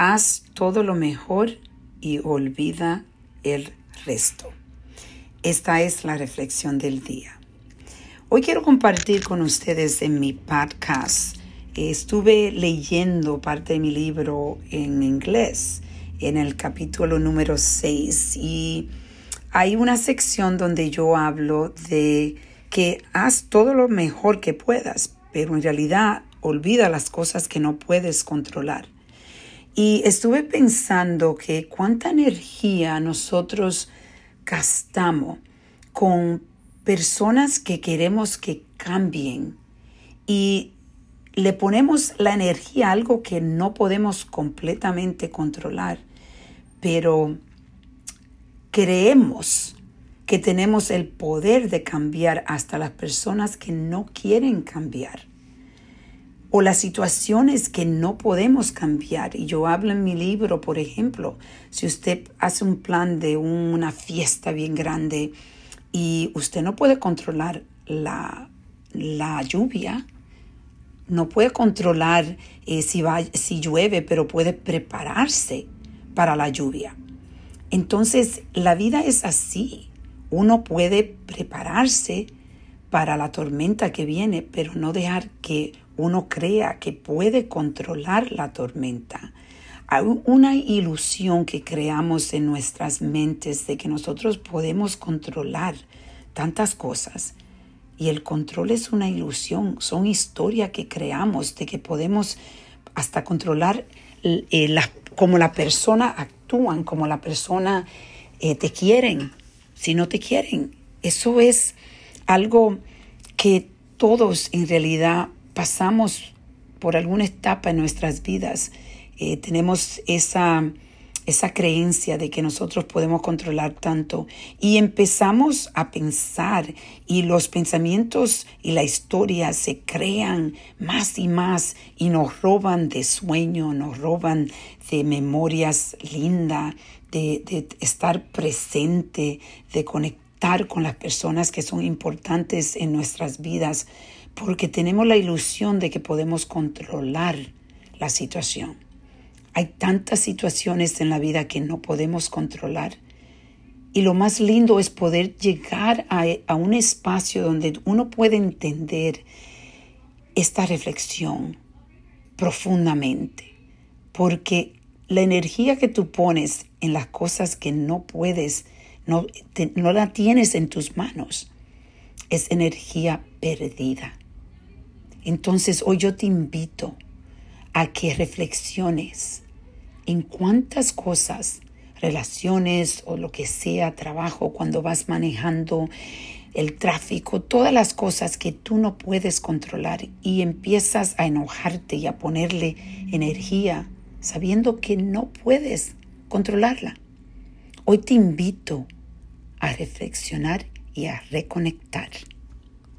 haz todo lo mejor y olvida el resto. Esta es la reflexión del día. Hoy quiero compartir con ustedes en mi podcast. Estuve leyendo parte de mi libro en inglés en el capítulo número 6 y hay una sección donde yo hablo de que haz todo lo mejor que puedas, pero en realidad olvida las cosas que no puedes controlar. Y estuve pensando que cuánta energía nosotros gastamos con personas que queremos que cambien. Y le ponemos la energía a algo que no podemos completamente controlar, pero creemos que tenemos el poder de cambiar hasta las personas que no quieren cambiar o las situaciones que no podemos cambiar. Y yo hablo en mi libro, por ejemplo, si usted hace un plan de una fiesta bien grande y usted no puede controlar la, lluvia, no puede controlar eh, si, va, si llueve, pero puede prepararse para la lluvia. Entonces, la vida es así. Uno puede prepararse para la tormenta que viene, pero no dejar que uno crea que puede controlar la tormenta. Hay una ilusión que creamos en nuestras mentes de que nosotros podemos controlar tantas cosas. Y el control es una ilusión, son historias que creamos de que podemos hasta controlar eh, cómo la persona actúan, como la persona eh, te quieren si no te quieren. Eso es algo que todos en realidad pasamos por alguna etapa en nuestras vidas. Eh, tenemos esa, esa creencia de que nosotros podemos controlar tanto y empezamos a pensar y los pensamientos y la historia se crean más y más y nos roban de sueño, nos roban de memorias lindas, de, estar presente, de conectar con las personas que son importantes en nuestras vidas, porque tenemos la ilusión de que podemos controlar la situación. Hay tantas situaciones en la vida que no podemos controlar. Y lo más lindo es poder llegar a, a, un espacio donde uno puede entender esta reflexión profundamente. Porque la energía que tú pones en las cosas que no puedes, no, la tienes en tus manos, es energía perdida. Entonces hoy yo te invito a que reflexiones en cuántas cosas, relaciones o lo que sea, trabajo, cuando vas manejando el tráfico, todas las cosas que tú no puedes controlar y empiezas a enojarte y a ponerle energía sabiendo que no puedes controlarla. Hoy te invito a reflexionar y a reconectar.